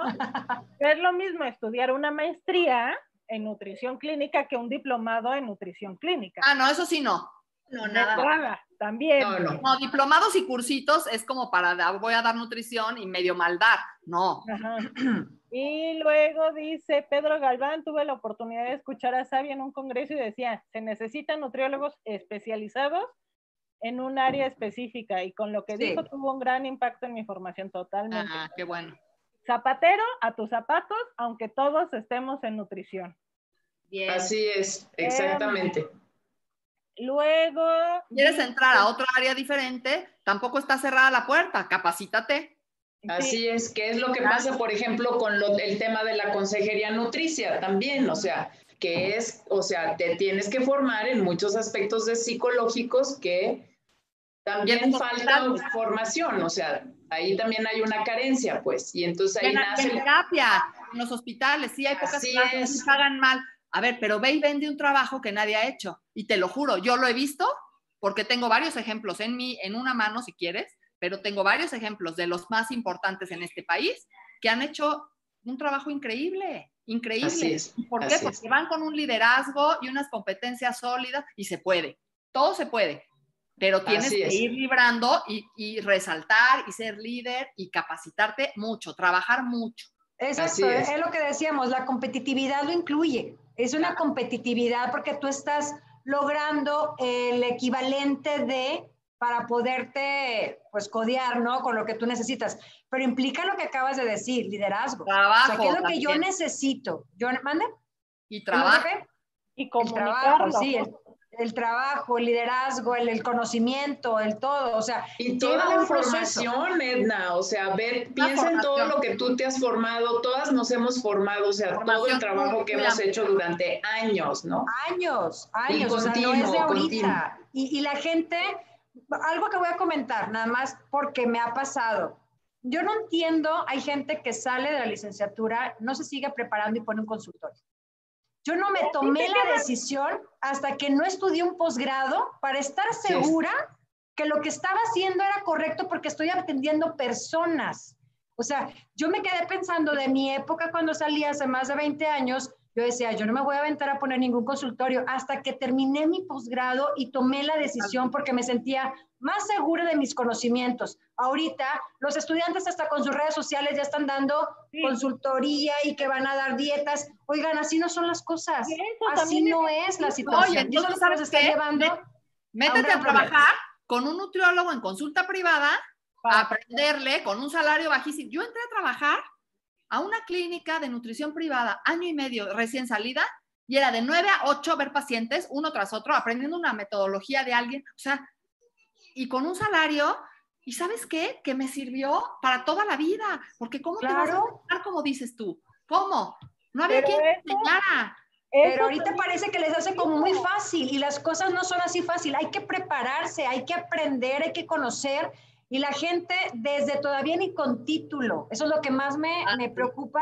es lo mismo estudiar una maestría en nutrición clínica que un diplomado en nutrición clínica. Ah, no, eso sí no. No, nada. también. No, no. no, diplomados y cursitos es como para, voy a dar nutrición y medio maldad. No. Ajá. Y luego dice Pedro Galván, tuve la oportunidad de escuchar a Sabi en un congreso y decía, se necesitan nutriólogos especializados en un área específica y con lo que dijo tuvo un gran impacto en mi formación totalmente. Ah, qué bueno. Zapatero a tus zapatos, aunque todos estemos en nutrición. Bien. Así es, exactamente. Em, luego... ¿Quieres entrar a otra área diferente? Tampoco está cerrada la puerta, capacítate. Así es, que es lo que pasa, por ejemplo, con el tema de la consejería nutricia también, o sea, que es, o sea, te tienes que formar en muchos aspectos de psicológicos que también falta formación, o sea, ahí también hay una carencia, pues, y entonces ahí en, nace... En terapia, en los hospitales, sí hay pocas que pagan mal. A ver, pero ve y vende un trabajo que nadie ha hecho, y te lo juro, yo lo he visto, porque tengo varios ejemplos en mi, en una mano, si quieres, pero tengo varios ejemplos de los más importantes en este país que han hecho un trabajo increíble, increíble. ¿Por qué? Porque van con un liderazgo y unas competencias sólidas y se puede, todo se puede, pero tienes que ir librando y, y, resaltar y ser líder y capacitarte mucho, trabajar mucho. Exacto, es. es. lo que decíamos, la competitividad lo incluye, es una competitividad porque tú estás logrando el equivalente de para poderte, pues, codear, ¿no? Con lo que tú necesitas. Pero implica lo que acabas de decir, liderazgo. Trabajo. O sea, ¿qué es lo que yo necesito? Yo, ¿Mande? Y trabajo. Y comunicarlo. El trabajo, sí, el, trabajo, el liderazgo, el, conocimiento, el todo, o sea. Y toda la información, Edna, o sea, ver, piensa en todo lo que tú te has formado, todas nos hemos formado, o sea, todo el trabajo que hemos hecho durante años, ¿no? Años, años, o sea, no es de ahorita. Y, y la gente algo que voy a comentar, nada más porque me ha pasado. Yo no entiendo, hay gente que sale de la licenciatura, no se sigue preparando y pone un consultorio. Yo no me tomé la decisión hasta que no estudié un posgrado para estar segura que lo que estaba haciendo era correcto porque estoy atendiendo personas. O sea, yo me quedé pensando de mi época cuando salí hace más de 20 años, yo decía, yo no me voy a aventar a poner ningún consultorio hasta que terminé mi posgrado y tomé la decisión porque me sentía más segura de mis conocimientos. Ahorita los estudiantes hasta con sus redes sociales ya están dando consultoría y que van a dar dietas. Oigan, así no son las cosas. así no es la situación. Oye, ¿tú sabes está llevando Métete a, trabajar con un nutriólogo en consulta privada, a aprenderle con un salario bajísimo. Yo entré a trabajar a una clínica de nutrición privada, año y medio recién salida, y era de 9 a 8 ver pacientes, uno tras otro, aprendiendo una metodología de alguien, o sea, y con un salario, ¿y sabes qué? Que me sirvió para toda la vida, porque ¿cómo te vas a enseñar como dices tú? ¿Cómo? No había quien te enseñara. Pero ahorita parece que les hace como muy fácil y las cosas no son así fácil. Hay que prepararse, hay que aprender, hay que conocer y la gente desde todavía ni con título, eso es lo que más me, ah, me preocupa,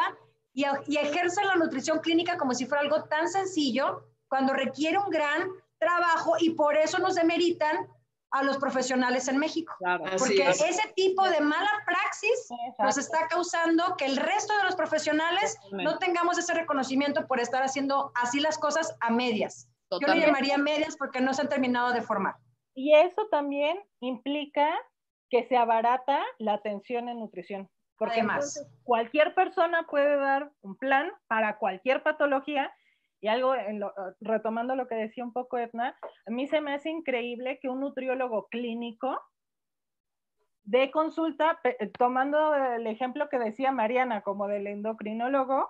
y, y ejerce la nutrición clínica como si fuera algo tan sencillo, cuando requiere un gran trabajo y por eso nos demeritan a los profesionales en México. porque ese tipo de mala praxis nos está causando que el resto de los profesionales no tengamos ese reconocimiento por estar haciendo así las cosas a medias. Yo le llamaría medias porque no se han terminado de formar. Y eso también implica que se abarata la atención en nutrición. Porque Además. cualquier persona puede dar un plan para cualquier patología y algo, retomando lo que decía un poco Edna, a mí se me hace increíble que un nutriólogo clínico de consulta, tomando el ejemplo que decía Mariana, como del endocrinólogo,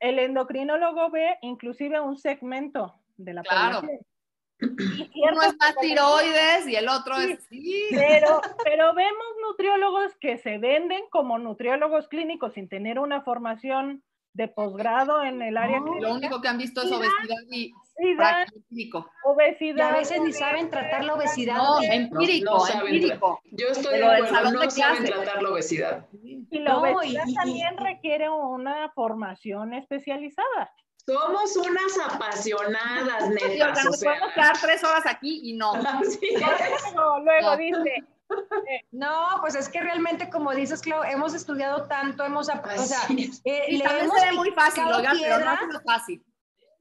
el endocrinólogo ve inclusive un segmento de la claro. Uno es más tiroides y el otro es... Sí. Pero, pero vemos nutriólogos que se venden como nutriólogos clínicos sin tener una formación de posgrado en el área clínica. Lo único que han visto es obesidad y obesidad, obesidad. Y a veces ni saben tratar la obesidad. No, empírico, no, no empírico. Yo estoy de acuerdo, no saben tratar la obesidad. Y la obesidad y, también y, requiere una formación especializada. Somos unas apasionadas, netas. Nos o sea. podemos quedar tres horas aquí y no. luego, luego no. dice, no, pues es que realmente, como dices, Clau, hemos estudiado tanto, hemos, o sea, eh, le hemos se ve muy fácil, oigan, pero no ha sido fácil.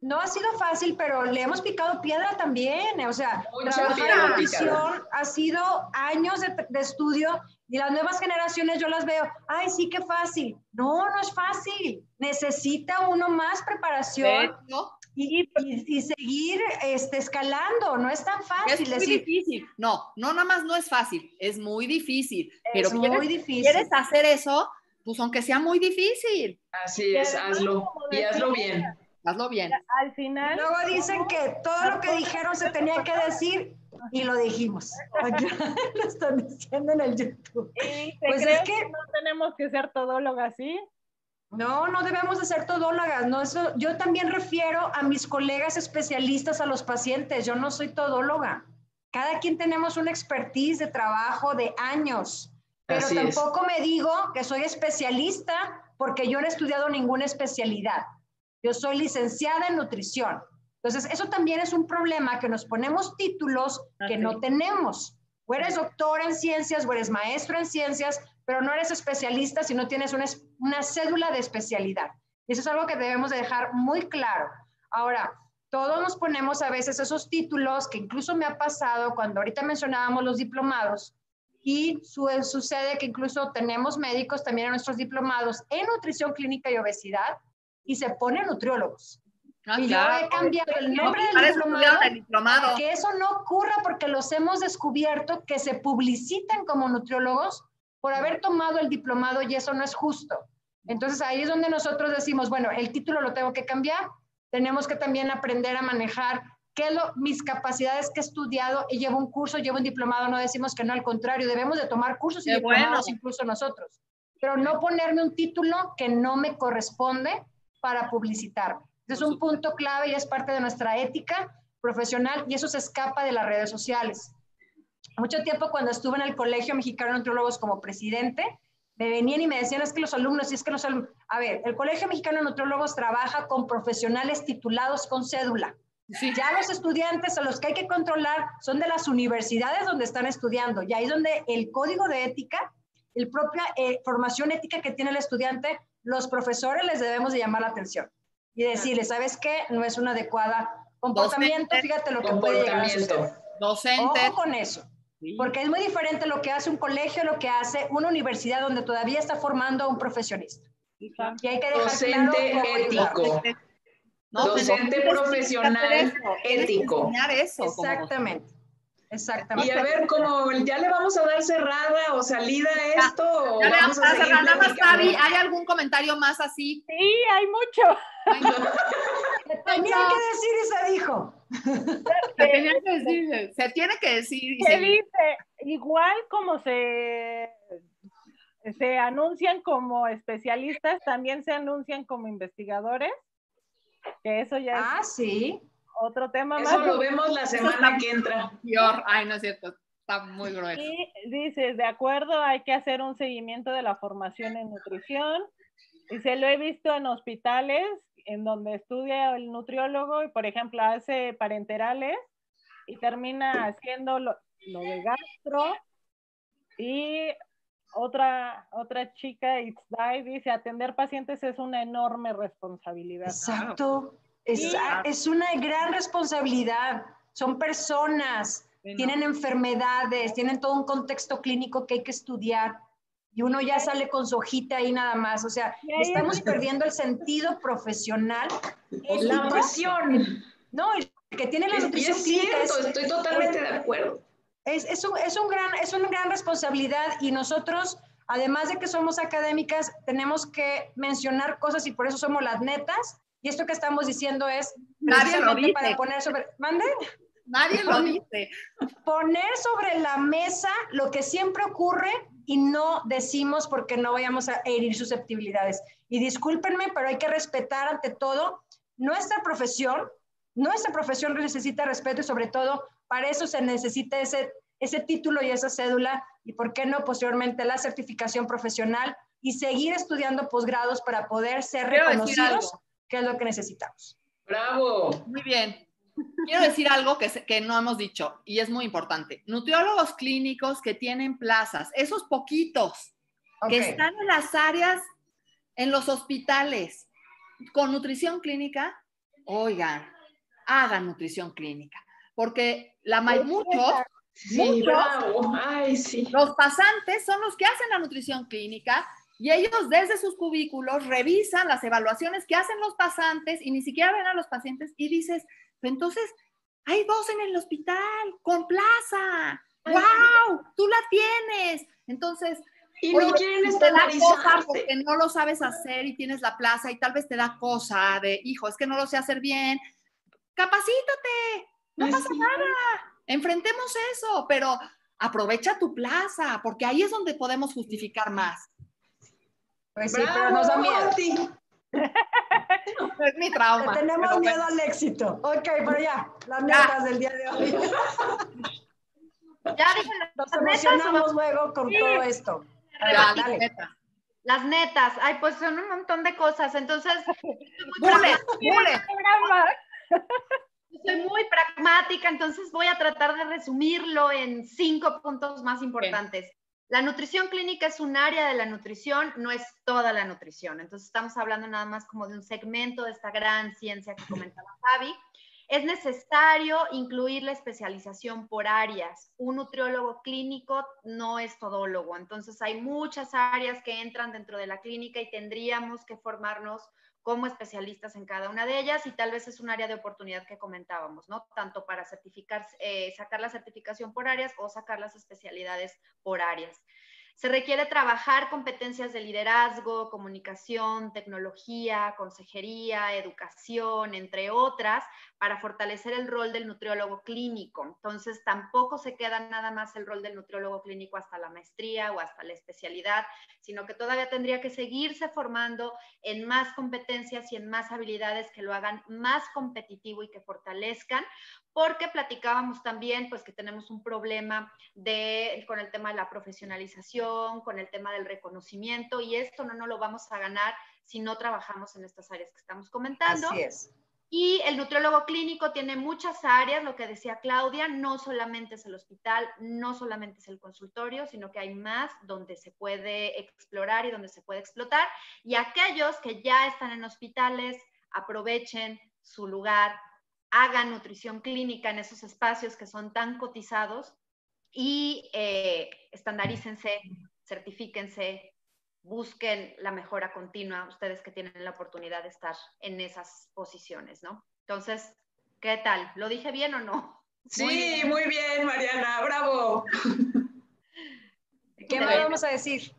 No ha sido fácil, pero le hemos picado piedra también, o sea, Mucha trabajar en nutrición ha sido años de, de, estudio y las nuevas generaciones yo las veo, ay, sí, qué fácil. No, no es fácil. Necesita uno más preparación. Y, y, y, seguir este, escalando, no es tan fácil. Es muy decir, difícil. No, no nada más no es fácil, es muy difícil. Es pero muy quieres, difícil. quieres hacer eso, pues aunque sea muy difícil. Así es, hazlo y hazlo bien. Hazlo bien. Al final. Luego dicen que todo lo que dijeron se tenía que decir y lo dijimos. Aquí lo están diciendo en el YouTube. Pues es que no tenemos que ser todólogas, ¿sí? No, no debemos de ser todólogas. No, eso, yo también refiero a mis colegas especialistas, a los pacientes. Yo no soy todóloga. Cada quien tenemos una expertise de trabajo de años. Pero Así tampoco es. me digo que soy especialista porque yo no he estudiado ninguna especialidad. Yo soy licenciada en nutrición. Entonces, eso también es un problema que nos ponemos títulos que no tenemos. O eres doctor en ciencias, o eres maestro en ciencias, pero no eres especialista si no tienes una, una cédula de especialidad. Y eso es algo que debemos de dejar muy claro. Ahora, todos nos ponemos a veces esos títulos que incluso me ha pasado cuando ahorita mencionábamos los diplomados y su, sucede que incluso tenemos médicos también en nuestros diplomados en nutrición clínica y obesidad y se ponen nutriólogos. Ah, y claro. yo he cambiado el nombre Para del diplomado, diplomado. que eso no ocurra porque los hemos descubierto que se publicitan como nutriólogos por haber tomado el diplomado y eso no es justo. Entonces ahí es donde nosotros decimos, bueno, el título lo tengo que cambiar, tenemos que también aprender a manejar qué es lo, mis capacidades que he estudiado y llevo un curso, llevo un diplomado, no decimos que no, al contrario, debemos de tomar cursos y Qué diplomados bueno. incluso nosotros, pero no ponerme un título que no me corresponde para publicitarme. Es un punto clave y es parte de nuestra ética profesional y eso se escapa de las redes sociales. Mucho tiempo cuando estuve en el Colegio Mexicano de Nutriólogos como presidente, me venían y me decían, es que los alumnos, y es que los alumnos... A ver, el Colegio Mexicano de Nutriólogos trabaja con profesionales titulados con cédula. Sí. Ya los estudiantes a los que hay que controlar son de las universidades donde están estudiando. Y ahí es donde el código de ética, el propia eh, formación ética que tiene el estudiante, los profesores les debemos de llamar la atención y decirles, ¿sabes qué? No es un adecuado comportamiento, Docente, fíjate lo que puede llegar a suceder. Comportamiento. Docente. Ojo con eso, Sí. porque es muy diferente lo que hace un colegio, lo que hace una universidad donde todavía está formando a un profesionista. Y hay que dejar Docente claro ético. No, Docente tienes que profesional ético. eso. como Exactamente, exactamente. Y a ver, como ya le vamos a dar cerrada o salida a esto, o Ya le vamos a a cerrar. Nada más? Fabi, ¿hay algún comentario más así? Sí, hay mucho. Tenía que decir y se dijo. Se tenía que decir, se tiene que decir. y Se dice, igual como se, se anuncian como especialistas, también se anuncian como investigadores, que eso ya Ah, es sí. Otro tema Eso más. lo vemos la semana que entra. Peor. Ay, no es cierto. Está muy grueso. Y dices, de acuerdo, hay que hacer un seguimiento de la formación en nutrición. Y se lo he visto en hospitales en donde estudia el nutriólogo y, por ejemplo, hace parenterales y termina haciendo lo, lo de gastro. Y otra, otra chica, Itzday, dice, atender pacientes es una enorme responsabilidad. Exacto. Es, es una gran responsabilidad. Son personas, tienen enfermedades, tienen todo un contexto clínico que hay que estudiar. Y uno ya sale con su hojita ahí nada más. O sea, estamos perdiendo el sentido profesional. La pasión. No, el que tiene la nutrición es cierto, estoy totalmente de acuerdo. Es, es, un, es, un gran, es una gran responsabilidad y nosotros, además de que somos académicas, tenemos que mencionar cosas y por eso somos las netas. Y esto que estamos diciendo es Nadie lo dice. para poner sobre... ¿Mande? Nadie lo dice. Poner sobre la mesa lo que siempre ocurre y no decimos porque no vayamos a herir susceptibilidades. Y discúlpenme, pero hay que respetar ante todo nuestra profesión. Nuestra profesión necesita respeto y sobre todo para eso se necesita ese, ese título y esa cédula y, ¿por qué no, posteriormente la certificación profesional y seguir estudiando posgrados para poder ser reconocidos, que es lo que necesitamos. Bravo. Muy bien. Quiero decir algo que, que no hemos dicho y es muy importante. Nutriólogos clínicos que tienen plazas, esos poquitos que están en las áreas, en los hospitales, con nutrición clínica, oigan, hagan nutrición clínica porque la muchos, los pasantes son los que hacen la nutrición clínica y ellos desde sus cubículos revisan las evaluaciones que hacen los pasantes y ni siquiera ven a los pacientes y dices, entonces hay dos en el hospital con plaza. ¡Wow! Tú la tienes. Entonces, y no quieren estandarizarte. Porque no lo sabes hacer y tienes la plaza y tal vez te da cosa de, hijo, es que no lo sé hacer bien. Capacítate, no pasa nada. Enfrentemos eso, pero aprovecha tu plaza, porque ahí es donde podemos justificar más. Pues sí, pero nos da miedo. es mi trauma. tenemos miedo al éxito. Ok, pero ya, las metas del día de hoy. ya dije, nos emocionamos luego con todo esto. Ya, las netas. Las netas, ay, pues son un montón de cosas. Entonces, bule, bule soy muy pragmática, entonces voy a tratar de resumirlo en cinco puntos más importantes. La nutrición clínica es un área de la nutrición, no es toda la nutrición. Entonces estamos hablando nada más como de un segmento de esta gran ciencia que comentaba Javi. Es necesario incluir la especialización por áreas. Un nutriólogo clínico no es todólogo, entonces hay muchas áreas que entran dentro de la clínica y tendríamos que formarnos como especialistas en cada una de ellas y tal vez es un área de oportunidad que comentábamos, ¿no? Tanto para certificar, eh, sacar la certificación por áreas o sacar las especialidades por áreas. Se requiere trabajar competencias de liderazgo, comunicación, tecnología, consejería, educación, entre otras, para fortalecer el rol del nutriólogo clínico. Entonces, tampoco se queda nada más el rol del nutriólogo clínico hasta la maestría o hasta la especialidad, sino que todavía tendría que seguirse formando en más competencias y en más habilidades que lo hagan más competitivo y que fortalezcan, porque platicábamos también pues que tenemos un problema de, con el tema de la profesionalización, con el tema del reconocimiento y esto no, no lo vamos a ganar si no trabajamos en estas áreas que estamos comentando. Así es. Y el nutriólogo clínico tiene muchas áreas, lo que decía Claudia, no solamente es el hospital, no solamente es el consultorio, sino que hay más donde se puede explorar y donde se puede explotar. Y aquellos que ya están en hospitales, aprovechen su lugar, hagan nutrición clínica en esos espacios que son tan cotizados y eh, estandarícense, certifíquense, busquen la mejora continua, ustedes que tienen la oportunidad de estar en esas posiciones, ¿no? Entonces, ¿qué tal? ¿Lo dije bien o no? Sí, muy bien, Mariana, bravo. ¿Qué más vamos a decir?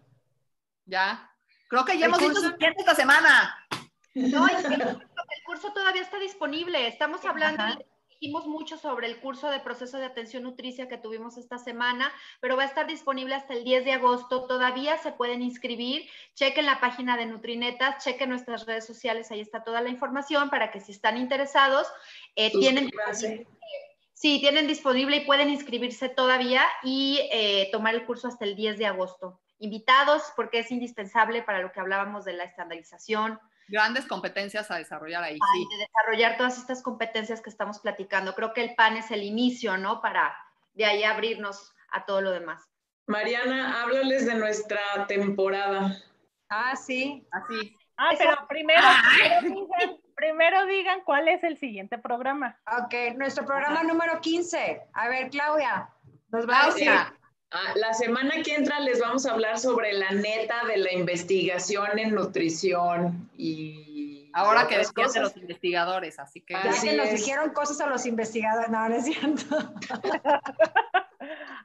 Ya. Creo que ya hemos visto suficiente esta semana. No, el curso todavía está disponible. Estamos hablando dijimos mucho sobre el curso de proceso de atención nutricia que tuvimos esta semana, pero va a estar disponible hasta el 10 de agosto. Todavía se pueden inscribir. Chequen la página de Nutrinetas, chequen nuestras redes sociales, ahí está toda la información para que si están interesados, eh, tienen... Sí, tienen disponible y pueden inscribirse todavía y eh, tomar el curso hasta el 10 de agosto. Invitados porque es indispensable para lo que hablábamos de la estandarización, grandes competencias a desarrollar ahí. sí. De desarrollar todas estas competencias que estamos platicando. Creo que el PAN es el inicio, ¿no? Para de ahí abrirnos a todo lo demás. Mariana, háblales de nuestra temporada. Ah, sí. Así. Ah, pero primero, primero, primero digan cuál es el siguiente programa. Ok, nuestro programa número 15. A ver, Claudia, nos va a decir. Ah, la semana que entra les vamos a hablar sobre la neta de la investigación en nutrición y Ahora que decían de los investigadores, así que Ya Así que nos dijeron cosas a los investigadores. No, no es cierto.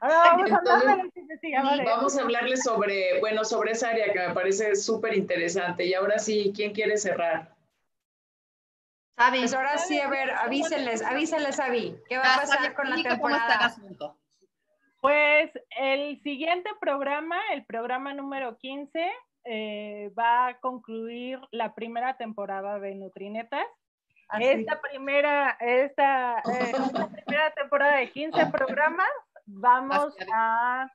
Ahora vamos a hablar de los investigadores. Vamos a hablarles sobre, bueno, sobre esa área que me parece súper interesante. Y ahora sí, ¿quién quiere cerrar? Sabi, Pues ahora sí, a ver, avísenles, avísenles, Avi. ¿Qué va a Ya, pasar con la explica cómo está el temporada? Pues el siguiente programa, el programa número 15, eh, va a concluir la primera temporada de Nutrinetas. Así. Esta primera, esta, eh, esta primera temporada de 15 programas, vamos a...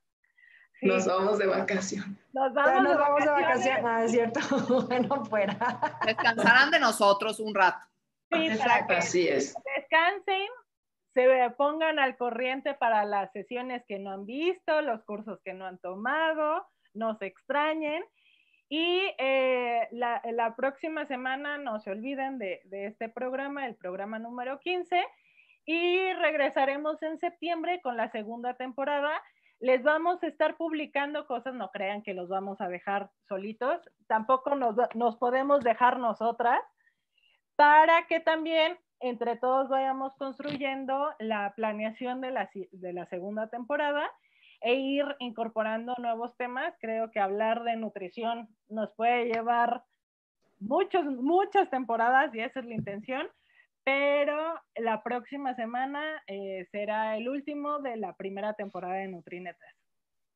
sí, Nos vamos de vacación. nos vamos, nos vamos de vacaciones. vacaciones. No, es cierto. bueno, fuera. Descansarán de nosotros un rato. Sí, Exacto. Así es. descansen, se pongan al corriente para las sesiones que no han visto, los cursos que no han tomado, no se extrañen. Y eh, la, la próxima semana no se olviden de, de este programa, el programa número 15, y regresaremos en septiembre con la segunda temporada. Les vamos a estar publicando cosas, no crean que los vamos a dejar solitos, tampoco nos, nos podemos dejar nosotras para que también entre todos vayamos construyendo la planeación de la, de la segunda temporada e ir incorporando nuevos temas. Creo que hablar de nutrición nos puede llevar muchos, muchas temporadas y esa es la intención, pero la próxima semana eh, será el último de la primera temporada de Nutrinetas.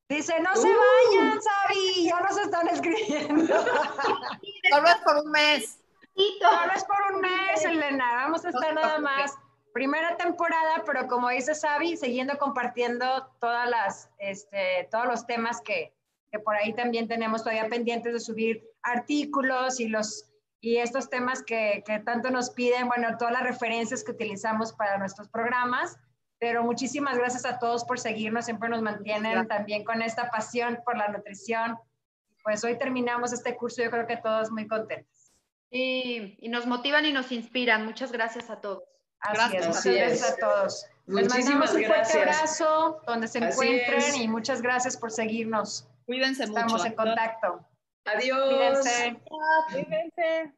Dice, no se Uh. vayan, Sabi, ya nos están escribiendo. Solo es por un mes. Solo es por un mes, Elena. Vamos a estar nada más. Primera temporada, pero como dice Sabi, siguiendo compartiendo todas las, este, todos los temas que, que por ahí también tenemos todavía pendientes de subir artículos y los y estos temas que, que tanto nos piden, bueno, todas las referencias que utilizamos para nuestros programas. Pero muchísimas gracias a todos por seguirnos, siempre nos mantienen Gracias. también con esta pasión por la nutrición. Pues hoy terminamos este curso, yo creo que todos muy contentos. Y, y nos motivan y nos inspiran. Muchas gracias a todos. Así Gracias. es, muchas Así gracias es. a todos. Les Muchísimas mandamos un fuerte gracias. abrazo donde se Así encuentren es. y muchas gracias por seguirnos. Cuídense Estamos mucho. en contacto. Adiós. Cuídense. Cuídense.